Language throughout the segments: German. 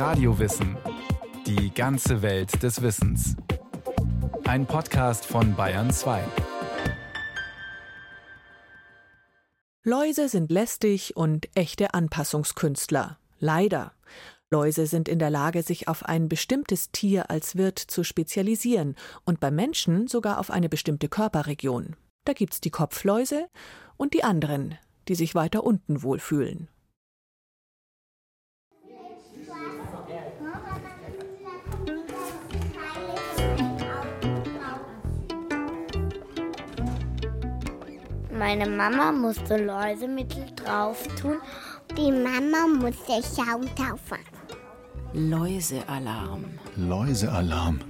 Radiowissen. Die ganze Welt des Wissens. Ein Podcast von Bayern 2. Läuse sind lästig und echte Anpassungskünstler. Leider. Läuse sind in der Lage, sich auf ein bestimmtes Tier als Wirt zu spezialisieren und beim Menschen sogar auf eine bestimmte Körperregion. Da gibt's die Kopfläuse und die anderen, die sich weiter unten wohlfühlen. Meine Mama musste Läusemittel drauf tun. Die Mama musste Schaum drauf Läusealarm. Läusealarm.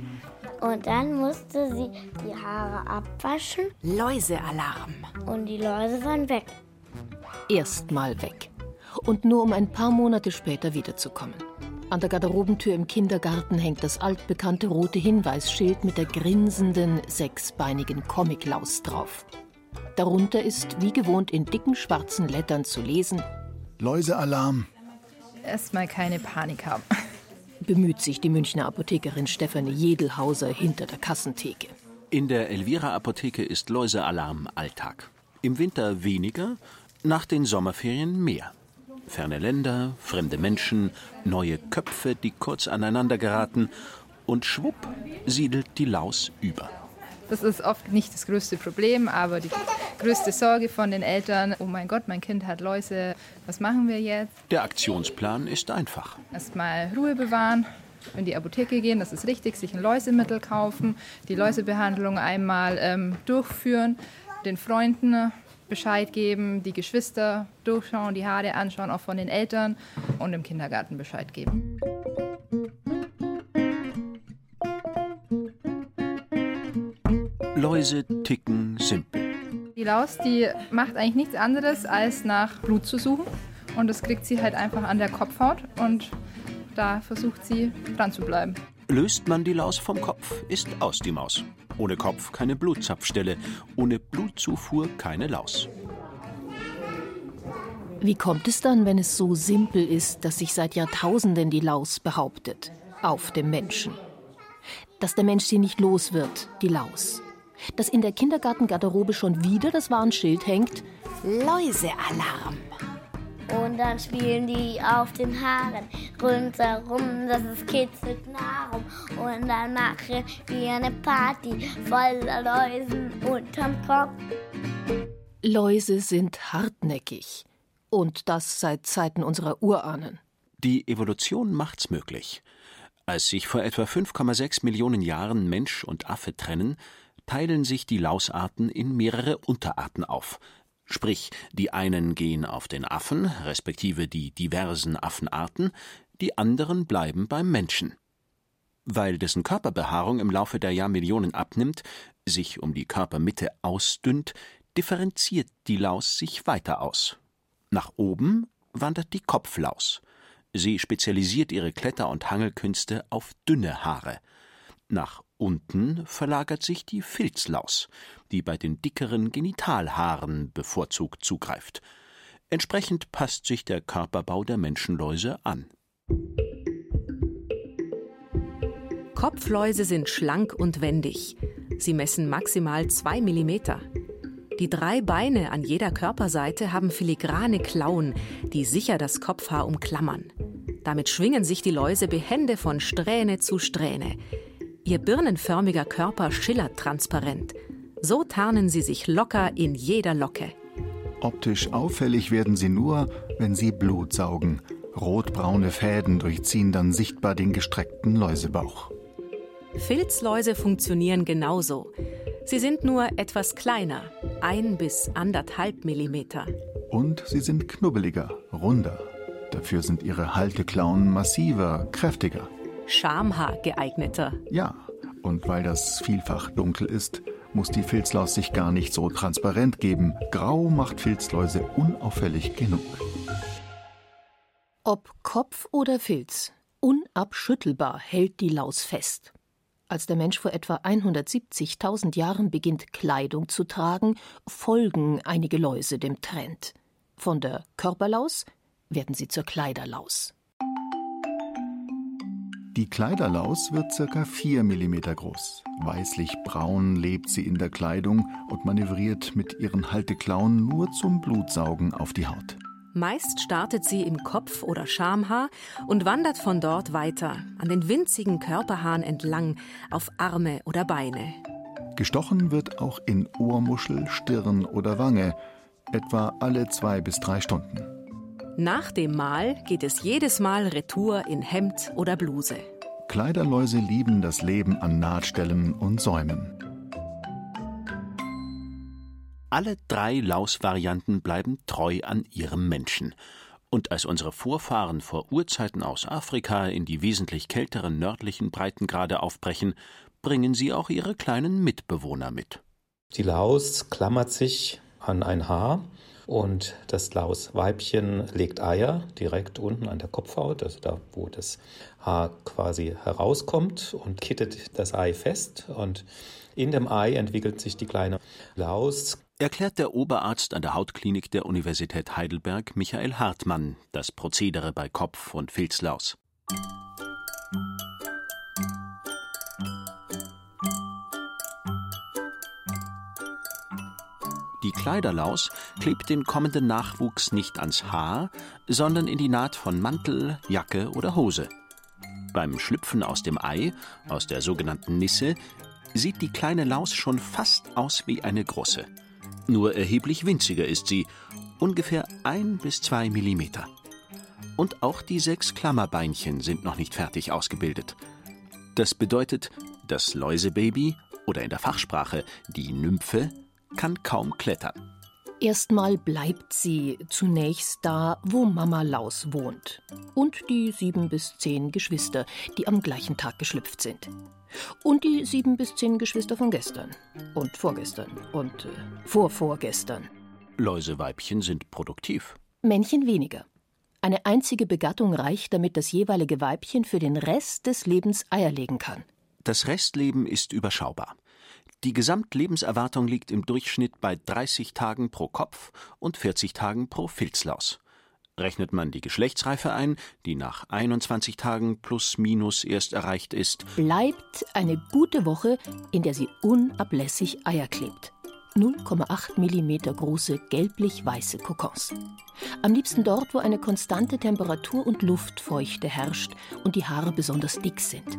Und dann musste sie die Haare abwaschen. Läusealarm. Und die Läuse waren weg. Erstmal weg. Und nur um ein paar Monate später wiederzukommen. An der Garderobentür im Kindergarten hängt das altbekannte rote Hinweisschild mit der grinsenden, sechsbeinigen Comiclaus drauf. Darunter ist wie gewohnt in dicken schwarzen Lettern zu lesen: Läusealarm. Erstmal keine Panik haben. Bemüht sich die Münchner Apothekerin Stefanie Jedelhauser hinter der Kassentheke. In der Elvira-Apotheke ist Läusealarm Alltag. Im Winter weniger, nach den Sommerferien mehr. Ferne Länder, fremde Menschen, neue Köpfe, die kurz aneinander geraten und schwupp siedelt die Laus über. Das ist oft nicht das größte Problem, aber die größte Sorge von den Eltern, oh mein Gott, mein Kind hat Läuse, was machen wir jetzt? Der Aktionsplan ist einfach. Erstmal Ruhe bewahren, in die Apotheke gehen, das ist richtig, sich ein Läusemittel kaufen, die Läusebehandlung einmal ähm, durchführen, den Freunden Bescheid geben, die Geschwister durchschauen, die Haare anschauen, auch von den Eltern und im Kindergarten Bescheid geben. Läuse ticken simpel. Die Laus, die macht eigentlich nichts anderes, als nach Blut zu suchen. Und das kriegt sie halt einfach an der Kopfhaut und da versucht sie dran zu bleiben. Löst man die Laus vom Kopf, ist aus die Maus. Ohne Kopf keine Blutzapfstelle, ohne Blutzufuhr keine Laus. Wie kommt es dann, wenn es so simpel ist, dass sich seit Jahrtausenden die Laus behauptet? Auf dem Menschen. Dass der Mensch sie nicht los wird, die Laus. Dass in der Kindergartengarderobe schon wieder das Warnschild hängt: Läusealarm. Und dann spielen die auf den Haaren rundherum, dass es kitzelt Nahrung. Und dann machen wir eine Party voller Läusen unterm Kopf. Läuse sind hartnäckig. Und das seit Zeiten unserer Urahnen. Die Evolution macht's möglich. Als sich vor etwa 5,6 Millionen Jahren Mensch und Affe trennen, teilen sich die Lausarten in mehrere Unterarten auf. Sprich, die einen gehen auf den Affen, respektive die diversen Affenarten, die anderen bleiben beim Menschen. Weil dessen Körperbehaarung im Laufe der Jahrmillionen abnimmt, sich um die Körpermitte ausdünnt, differenziert die Laus sich weiter aus. Nach oben wandert die Kopflaus. Sie spezialisiert ihre Kletter- und Hangelkünste auf dünne Haare. Nach unten verlagert sich die Filzlaus, die bei den dickeren Genitalhaaren bevorzugt zugreift. Entsprechend passt sich der Körperbau der Menschenläuse an. Kopfläuse sind schlank und wendig. Sie messen maximal zwei Millimeter. Die drei Beine an jeder Körperseite haben filigrane Klauen, die sicher das Kopfhaar umklammern. Damit schwingen sich die Läuse behende von Strähne zu Strähne. Ihr birnenförmiger Körper schillert transparent. So tarnen sie sich locker in jeder Locke. Optisch auffällig werden sie nur, wenn sie Blut saugen. Rotbraune Fäden durchziehen dann sichtbar den gestreckten Läusebauch. Filzläuse funktionieren genauso. Sie sind nur etwas kleiner, ein bis anderthalb Millimeter. Und sie sind knubbeliger, runder. Dafür sind ihre Halteklauen massiver, kräftiger. Schamhaar geeigneter. Ja, und weil das vielfach dunkel ist, muss die Filzlaus sich gar nicht so transparent geben. Grau macht Filzläuse unauffällig genug. Ob Kopf oder Filz, unabschüttelbar hält die Laus fest. Als der Mensch vor etwa 170.000 Jahren beginnt, Kleidung zu tragen, folgen einige Läuse dem Trend. Von der Körperlaus werden sie zur Kleiderlaus. Die Kleiderlaus wird ca. 4 mm groß. Weißlich-braun lebt sie in der Kleidung und manövriert mit ihren Halteklauen nur zum Blutsaugen auf die Haut. Meist startet sie im Kopf oder Schamhaar und wandert von dort weiter, an den winzigen Körperhaaren entlang, auf Arme oder Beine. Gestochen wird auch in Ohrmuschel, Stirn oder Wange, etwa alle zwei bis drei Stunden. Nach dem Mal geht es jedes Mal retour in Hemd oder Bluse. Kleiderläuse lieben das Leben an Nahtstellen und Säumen. Alle drei Lausvarianten bleiben treu an ihrem Menschen. Und als unsere Vorfahren vor Urzeiten aus Afrika in die wesentlich kälteren nördlichen Breitengrade aufbrechen, bringen sie auch ihre kleinen Mitbewohner mit. Die Laus klammert sich an ein Haar und das Lausweibchen legt Eier direkt unten an der Kopfhaut, also da, wo das Haar quasi herauskommt und kittet das Ei fest. Und in dem Ei entwickelt sich die kleine Laus. Erklärt der Oberarzt an der Hautklinik der Universität Heidelberg, Michael Hartmann, das Prozedere bei Kopf- und Filzlaus. Die Kleiderlaus klebt den kommenden Nachwuchs nicht ans Haar, sondern in die Naht von Mantel, Jacke oder Hose. Beim Schlüpfen aus dem Ei, aus der sogenannten Nisse, sieht die kleine Laus schon fast aus wie eine große. Nur erheblich winziger ist sie, ungefähr ein bis zwei Millimeter. Und auch die sechs Klammerbeinchen sind noch nicht fertig ausgebildet. Das bedeutet, das Läusebaby oder in der Fachsprache die Nymphe kann kaum klettern. Erstmal bleibt sie zunächst da, wo Mama Laus wohnt. Und die sieben bis zehn Geschwister, die am gleichen Tag geschlüpft sind. Und die sieben bis zehn Geschwister von gestern. Und vorgestern. Und äh, vorvorgestern. Läuseweibchen sind produktiv. Männchen weniger. Eine einzige Begattung reicht, damit das jeweilige Weibchen für den Rest des Lebens Eier legen kann. Das Restleben ist überschaubar. Die Gesamtlebenserwartung liegt im Durchschnitt bei 30 Tagen pro Kopf und 40 Tagen pro Filzlaus. Rechnet man die Geschlechtsreife ein, die nach 21 Tagen plus minus erst erreicht ist, bleibt eine gute Woche, in der sie unablässig Eier klebt. 0,8 mm große gelblich-weiße Kokons. Am liebsten dort, wo eine konstante Temperatur und Luftfeuchte herrscht und die Haare besonders dick sind.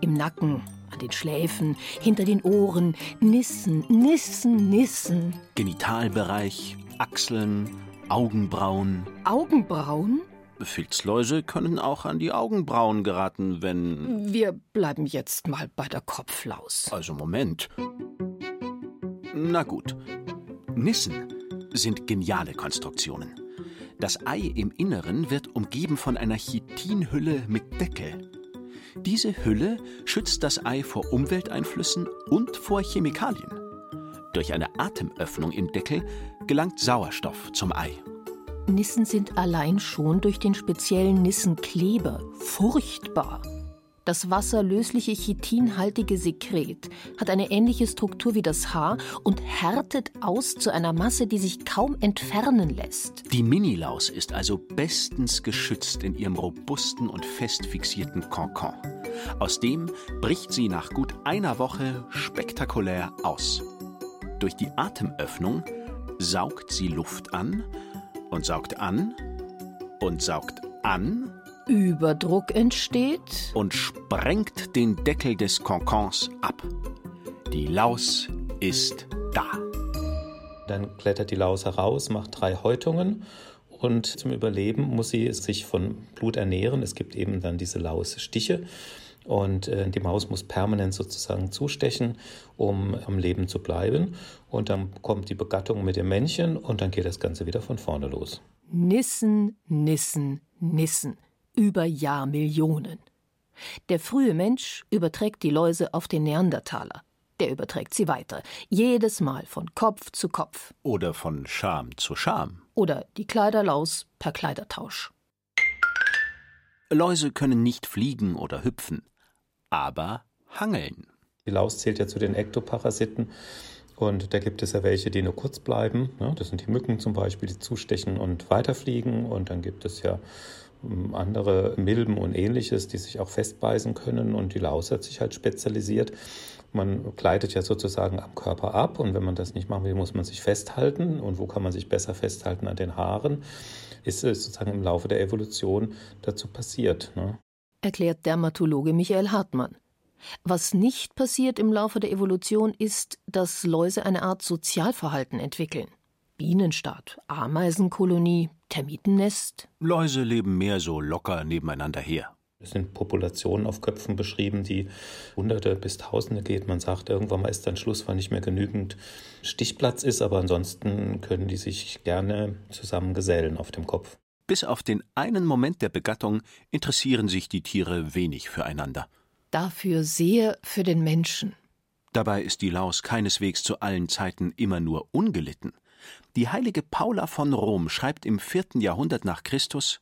Im Nacken, an den Schläfen, hinter den Ohren, Nissen, Nissen, Nissen. Genitalbereich, Achseln, Augenbrauen. Augenbrauen? Filzläuse können auch an die Augenbrauen geraten, wenn. Wir bleiben jetzt mal bei der Kopflaus. Also Moment. Na gut. Nissen sind geniale Konstruktionen. Das Ei im Inneren wird umgeben von einer Chitinhülle mit Deckel. Diese Hülle schützt das Ei vor Umwelteinflüssen und vor Chemikalien. Durch eine Atemöffnung im Deckel gelangt Sauerstoff zum Ei. Nissen sind allein schon durch den speziellen Nissenkleber furchtbar. Das wasserlösliche chitinhaltige Sekret hat eine ähnliche Struktur wie das Haar und härtet aus zu einer Masse, die sich kaum entfernen lässt. Die Minilaus ist also bestens geschützt in ihrem robusten und fest fixierten Konkon. Aus dem bricht sie nach gut einer Woche spektakulär aus. Durch die Atemöffnung saugt sie Luft an und saugt an und saugt an Überdruck entsteht und sprengt den Deckel des Konkons ab. Die Laus ist da. Dann klettert die Laus heraus, macht drei Häutungen und zum Überleben muss sie sich von Blut ernähren. Es gibt eben dann diese Lausstiche und äh, die Maus muss permanent sozusagen zustechen, um am Leben zu bleiben. Und dann kommt die Begattung mit dem Männchen und dann geht das Ganze wieder von vorne los. Nissen, Nissen, Nissen über Jahrmillionen. Der frühe Mensch überträgt die Läuse auf den Neandertaler. Der überträgt sie weiter, jedes Mal von Kopf zu Kopf. Oder von Scham zu Scham. Oder die Kleiderlaus per Kleidertausch. Läuse können nicht fliegen oder hüpfen, aber hangeln. Die Laus zählt ja zu den Ektoparasiten. Und da gibt es ja welche, die nur kurz bleiben. Das sind die Mücken zum Beispiel, die zustechen und weiterfliegen. Und dann gibt es ja andere Milben und ähnliches, die sich auch festbeißen können. Und die Laus hat sich halt spezialisiert. Man gleitet ja sozusagen am Körper ab und wenn man das nicht machen will, muss man sich festhalten. Und wo kann man sich besser festhalten? An den Haaren. Ist sozusagen im Laufe der Evolution dazu passiert. Ne? Erklärt Dermatologe Michael Hartmann. Was nicht passiert im Laufe der Evolution ist, dass Läuse eine Art Sozialverhalten entwickeln. Bienenstaat, Ameisenkolonie, Termitennest. Läuse leben mehr so locker nebeneinander her. Es sind Populationen auf Köpfen beschrieben, die Hunderte bis Tausende geht. Man sagt, irgendwann mal ist dann Schluss, weil nicht mehr genügend Stichplatz ist, aber ansonsten können die sich gerne zusammen gesellen auf dem Kopf. Bis auf den einen Moment der Begattung interessieren sich die Tiere wenig füreinander. Dafür sehr für den Menschen. Dabei ist die Laus keineswegs zu allen Zeiten immer nur ungelitten. Die heilige Paula von Rom schreibt im vierten Jahrhundert nach Christus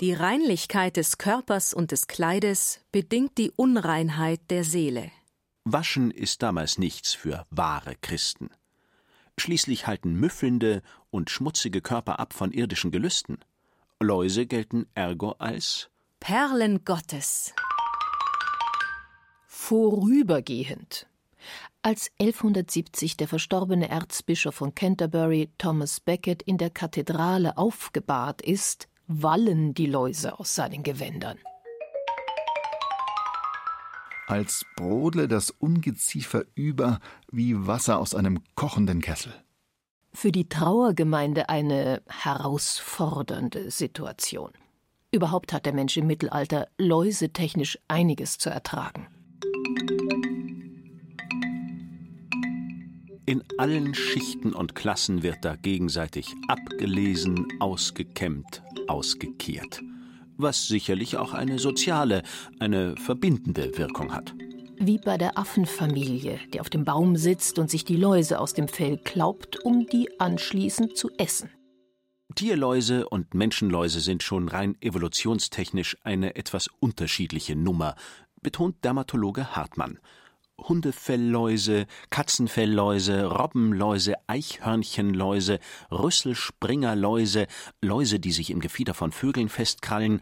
Die Reinlichkeit des Körpers und des Kleides bedingt die Unreinheit der Seele. Waschen ist damals nichts für wahre Christen. Schließlich halten müffelnde und schmutzige Körper ab von irdischen Gelüsten. Läuse gelten ergo als Perlen Gottes. Vorübergehend. Als 1170 der verstorbene Erzbischof von Canterbury, Thomas Becket, in der Kathedrale aufgebahrt ist, wallen die Läuse aus seinen Gewändern. Als brodle das Ungeziefer über wie Wasser aus einem kochenden Kessel. Für die Trauergemeinde eine herausfordernde Situation. Überhaupt hat der Mensch im Mittelalter läusetechnisch einiges zu ertragen. In allen Schichten und Klassen wird da gegenseitig abgelesen, ausgekämmt, ausgekehrt. Was sicherlich auch eine soziale, eine verbindende Wirkung hat. Wie bei der Affenfamilie, die auf dem Baum sitzt und sich die Läuse aus dem Fell klaubt, um die anschließend zu essen. Tierläuse und Menschenläuse sind schon rein evolutionstechnisch eine etwas unterschiedliche Nummer, betont Dermatologe Hartmann. Hundefelllläuse, Katzenfelllläuse, Robbenläuse, Eichhörnchenläuse, Rüsselspringerläuse, Läuse, die sich im Gefieder von Vögeln festkrallen.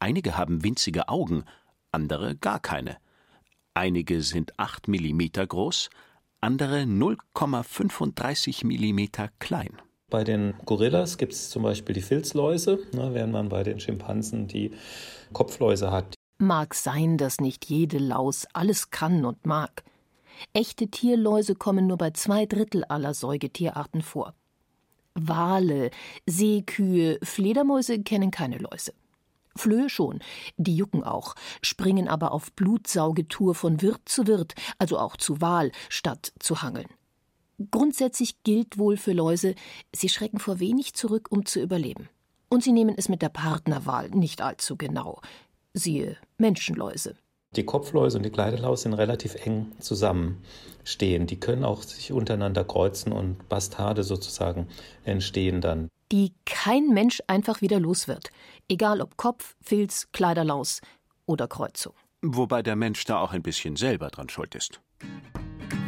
Einige haben winzige Augen, andere gar keine. Einige sind acht Millimeter groß, andere 0,35 Millimeter klein. Bei den Gorillas gibt es zum Beispiel die Filzläuse, ne, während man bei den Schimpansen die Kopfläuse hat. Mag sein, dass nicht jede Laus alles kann und mag. Echte Tierläuse kommen nur bei zwei Drittel aller Säugetierarten vor. Wale, Seekühe, Fledermäuse kennen keine Läuse. Flöhe schon, die jucken auch, springen aber auf Blutsaugetour von Wirt zu Wirt, also auch zu Wal, statt zu hangeln. Grundsätzlich gilt wohl für Läuse, sie schrecken vor wenig zurück, um zu überleben. Und sie nehmen es mit der Partnerwahl nicht allzu genau siehe Menschenläuse. Die Kopfläuse und die Kleidelaus sind relativ eng zusammenstehen. Die können auch sich untereinander kreuzen und Bastarde sozusagen entstehen dann. Die kein Mensch einfach wieder los wird. Egal ob Kopf, Filz, Kleiderlaus oder Kreuzung. Wobei der Mensch da auch ein bisschen selber dran schuld ist.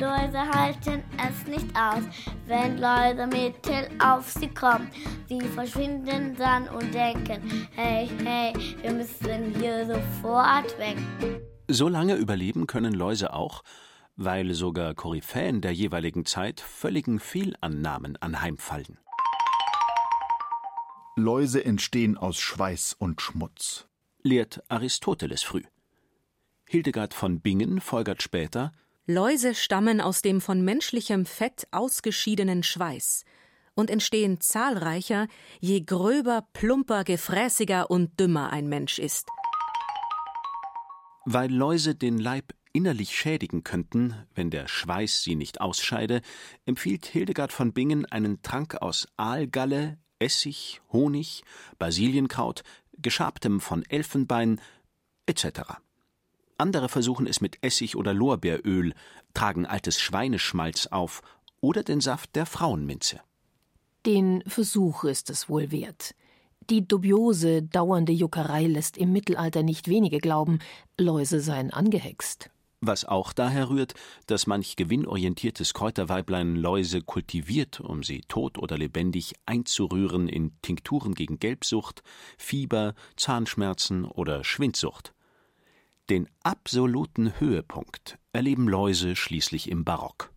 Läuse halten es nicht aus, wenn Leute mittel auf sie kommen. Sie verschwinden dann und denken, hey, hey, wir müssen hier sofort weg. So lange überleben können Läuse auch, weil sogar Koryphäen der jeweiligen Zeit völligen Fehlannahmen anheimfallen. Läuse entstehen aus Schweiß und Schmutz, lehrt Aristoteles früh. Hildegard von Bingen folgert später, Läuse stammen aus dem von menschlichem Fett ausgeschiedenen Schweiß und entstehen zahlreicher, je gröber, plumper, gefräßiger und dümmer ein Mensch ist. Weil Läuse den Leib innerlich schädigen könnten, wenn der Schweiß sie nicht ausscheide, empfiehlt Hildegard von Bingen einen Trank aus Aalgalle, Essig, Honig, Basilienkraut, geschabtem von Elfenbein etc. Andere versuchen es mit Essig oder Lorbeeröl, tragen altes Schweineschmalz auf oder den Saft der Frauenminze. Den Versuch ist es wohl wert. Die dubiose, dauernde Juckerei lässt im Mittelalter nicht wenige glauben, Läuse seien angehext. Was auch daher rührt, dass manch gewinnorientiertes Kräuterweiblein Läuse kultiviert, um sie tot oder lebendig einzurühren in Tinkturen gegen Gelbsucht, Fieber, Zahnschmerzen oder Schwindsucht. Den absoluten Höhepunkt erleben Läuse schließlich im Barock.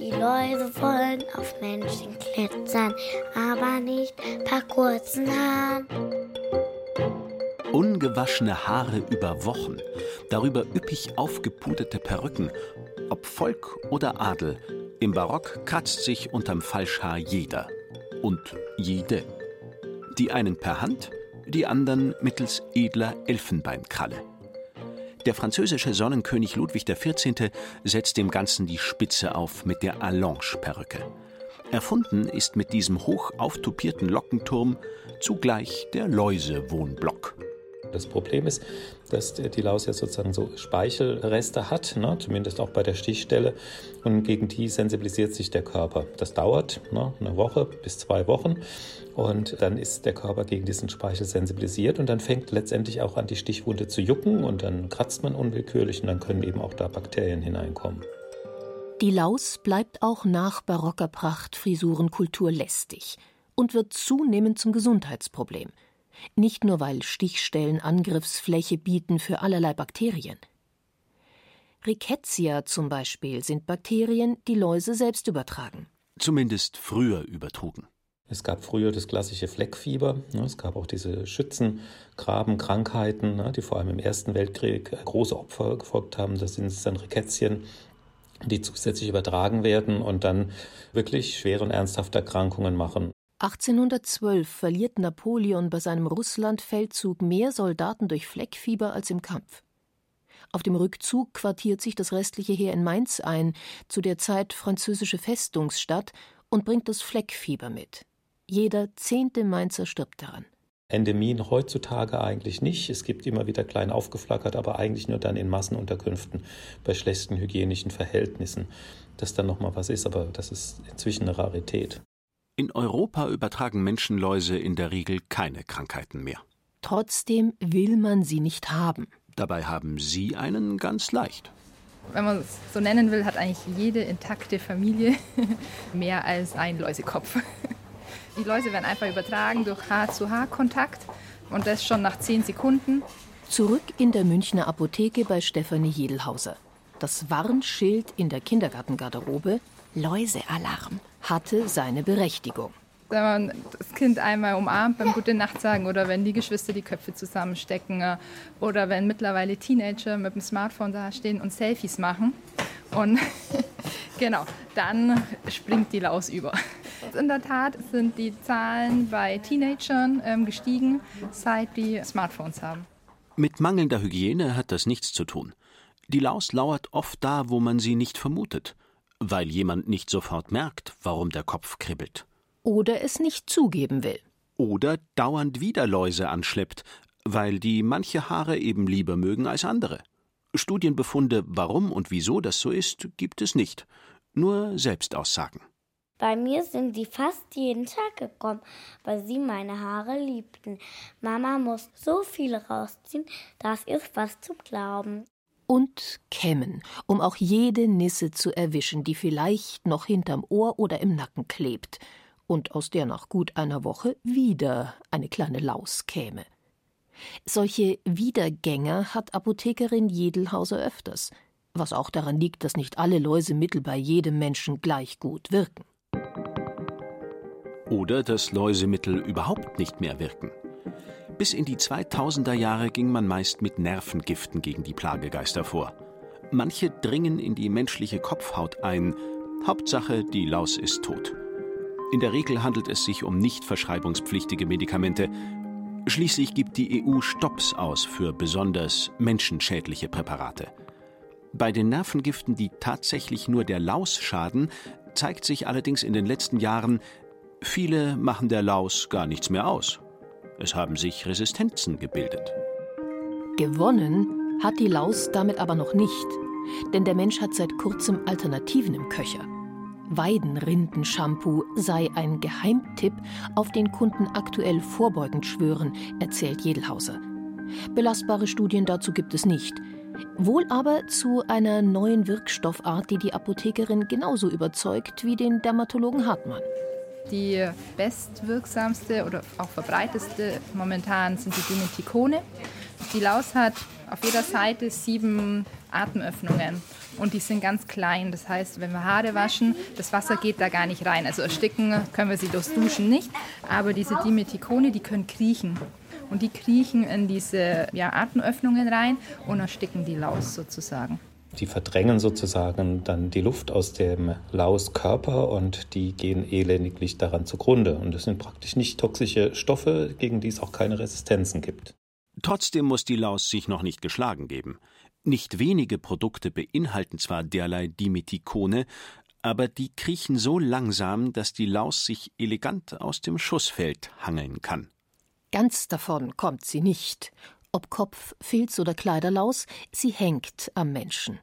Die Läuse wollen auf Menschen klettern, aber nicht per kurzen Haaren. Ungewaschene Haare über Wochen, darüber üppig aufgepuderte Perücken, ob Volk oder Adel, im Barock kratzt sich unterm Falschhaar jeder und jede. Die einen per Hand, die anderen mittels edler Elfenbeinkralle. Der französische Sonnenkönig Ludwig XIV. setzt dem Ganzen die Spitze auf mit der Allonge-Perücke. Erfunden ist mit diesem hoch auftupierten Lockenturm zugleich der Läusewohnblock. Das Problem ist, dass die Laus ja sozusagen so Speichelreste hat, ne, zumindest auch bei der Stichstelle. Und gegen die sensibilisiert sich der Körper. Das dauert ne, eine Woche bis zwei Wochen. Und dann ist der Körper gegen diesen Speichel sensibilisiert und dann fängt letztendlich auch an, die Stichwunde zu jucken und dann kratzt man unwillkürlich und dann können eben auch da Bakterien hineinkommen. Die Laus bleibt auch nach barocker Prachtfrisurenkultur lästig und wird zunehmend zum Gesundheitsproblem. Nicht nur, weil Stichstellen Angriffsfläche bieten für allerlei Bakterien. Rickettsia zum Beispiel sind Bakterien, die Läuse selbst übertragen. Zumindest früher übertrugen. Es gab früher das klassische Fleckfieber. Ne? Es gab auch diese Schützengrabenkrankheiten, ne? die vor allem im Ersten Weltkrieg große Opfer gefolgt haben. Das sind dann Rickettien, die zusätzlich übertragen werden und dann wirklich schwere und ernsthafte Erkrankungen machen. 1812 verliert Napoleon bei seinem Russlandfeldzug mehr Soldaten durch Fleckfieber als im Kampf. Auf dem Rückzug quartiert sich das restliche Heer in Mainz ein, zu der Zeit französische Festungsstadt, und bringt das Fleckfieber mit. Jeder zehnte Mainzer stirbt daran. Endemien heutzutage eigentlich nicht. Es gibt immer wieder klein aufgeflackert, aber eigentlich nur dann in Massenunterkünften bei schlechten hygienischen Verhältnissen. Dass dann nochmal was ist, aber das ist inzwischen eine Rarität. In Europa übertragen Menschenläuse in der Regel keine Krankheiten mehr. Trotzdem will man sie nicht haben. Dabei haben sie einen ganz leicht. Wenn man es so nennen will, hat eigentlich jede intakte Familie mehr als einen Läusekopf. Die Läuse werden einfach übertragen durch Haar-zu-Haar-Kontakt und das schon nach zehn Sekunden. Zurück in der Münchner Apotheke bei Stefanie Jedelhauser. Das Warnschild in der Kindergartengarderobe Läusealarm hatte seine Berechtigung. Wenn man das Kind einmal umarmt beim Gute Nacht sagen oder wenn die Geschwister die Köpfe zusammenstecken äh, oder wenn mittlerweile Teenager mit dem Smartphone da stehen und Selfies machen. Und genau, dann springt die Laus über. In der Tat sind die Zahlen bei Teenagern ähm, gestiegen, seit die Smartphones haben. Mit mangelnder Hygiene hat das nichts zu tun. Die Laus lauert oft da, wo man sie nicht vermutet weil jemand nicht sofort merkt, warum der Kopf kribbelt. Oder es nicht zugeben will. Oder dauernd wieder Läuse anschleppt, weil die manche Haare eben lieber mögen als andere. Studienbefunde, warum und wieso das so ist, gibt es nicht. Nur Selbstaussagen. Bei mir sind sie fast jeden Tag gekommen, weil sie meine Haare liebten. Mama muss so viel rausziehen, das ist fast zum Glauben und kämmen, um auch jede Nisse zu erwischen, die vielleicht noch hinterm Ohr oder im Nacken klebt und aus der nach gut einer Woche wieder eine kleine Laus käme. Solche Wiedergänger hat Apothekerin Jedelhauser öfters, was auch daran liegt, dass nicht alle Läusemittel bei jedem Menschen gleich gut wirken. Oder dass Läusemittel überhaupt nicht mehr wirken. Bis in die 2000er Jahre ging man meist mit Nervengiften gegen die Plagegeister vor. Manche dringen in die menschliche Kopfhaut ein. Hauptsache, die Laus ist tot. In der Regel handelt es sich um nicht verschreibungspflichtige Medikamente. Schließlich gibt die EU Stopps aus für besonders menschenschädliche Präparate. Bei den Nervengiften, die tatsächlich nur der Laus schaden, zeigt sich allerdings in den letzten Jahren, viele machen der Laus gar nichts mehr aus. Es haben sich Resistenzen gebildet. Gewonnen hat die Laus damit aber noch nicht, denn der Mensch hat seit kurzem Alternativen im Köcher. Weidenrinden-Shampoo sei ein Geheimtipp, auf den Kunden aktuell vorbeugend schwören, erzählt Jedelhauser. Belastbare Studien dazu gibt es nicht. Wohl aber zu einer neuen Wirkstoffart, die die Apothekerin genauso überzeugt wie den Dermatologen Hartmann. Die bestwirksamste oder auch verbreiteste momentan sind die Dimetikone. Die Laus hat auf jeder Seite sieben Atemöffnungen und die sind ganz klein. Das heißt, wenn wir Haare waschen, das Wasser geht da gar nicht rein. Also ersticken können wir sie durchs Duschen nicht, aber diese Dimetikone, die können kriechen. Und die kriechen in diese ja, Atemöffnungen rein und ersticken die Laus sozusagen. Die verdrängen sozusagen dann die Luft aus dem Lauskörper und die gehen elendiglich daran zugrunde. Und das sind praktisch nicht toxische Stoffe, gegen die es auch keine Resistenzen gibt. Trotzdem muss die Laus sich noch nicht geschlagen geben. Nicht wenige Produkte beinhalten zwar derlei Dimetikone, aber die kriechen so langsam, dass die Laus sich elegant aus dem Schussfeld hangeln kann. Ganz davon kommt sie nicht. Ob Kopf, Filz oder Kleiderlaus, sie hängt am Menschen.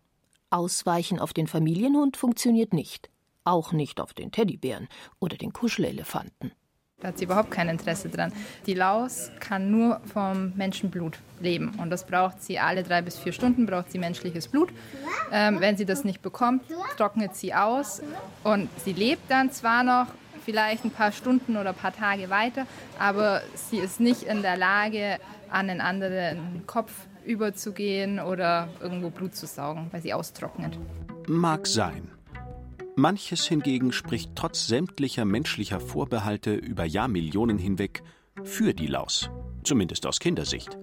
Ausweichen auf den Familienhund funktioniert nicht. Auch nicht auf den Teddybären oder den Kuschelelefanten. Da hat sie überhaupt kein Interesse dran. Die Laus kann nur vom Menschenblut leben. Und das braucht sie alle drei bis vier Stunden, braucht sie menschliches Blut. Ähm, wenn sie das nicht bekommt, trocknet sie aus. Und sie lebt dann zwar noch vielleicht ein paar Stunden oder ein paar Tage weiter, aber sie ist nicht in der Lage, an einen anderen Kopf überzugehen oder irgendwo Blut zu saugen, weil sie austrocknet. Mag sein. Manches hingegen spricht trotz sämtlicher menschlicher Vorbehalte über Jahrmillionen hinweg für die Laus, zumindest aus Kindersicht.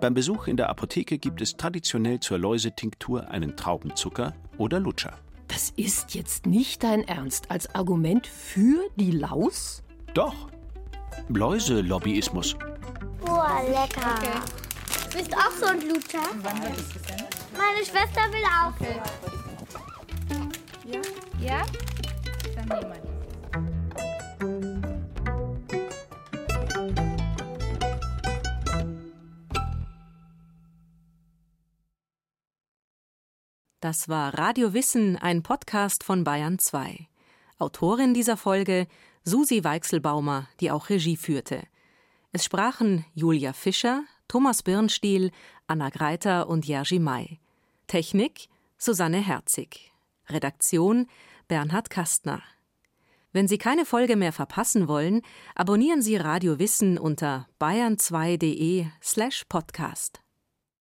Beim Besuch in der Apotheke gibt es traditionell zur Läusetinktur einen Traubenzucker oder Lutscher. Das ist jetzt nicht dein Ernst als Argument für die Laus? Doch. Läuse-Lobbyismus. Boah, lecker. Okay. Bist auch so ein Lutscher? Meine Schwester will auch. Okay. Ja? Ja? Das war Radio Wissen, ein Podcast von Bayern 2. Autorin dieser Folge Susi Weichselbaumer, die auch Regie führte. Es sprachen Julia Fischer, Thomas Birnstiel, Anna Greiter und Jerzy May. Technik Susanne Herzig. Redaktion Bernhard Kastner. Wenn Sie keine Folge mehr verpassen wollen, abonnieren Sie Radio Wissen unter bayern2.de slash podcast.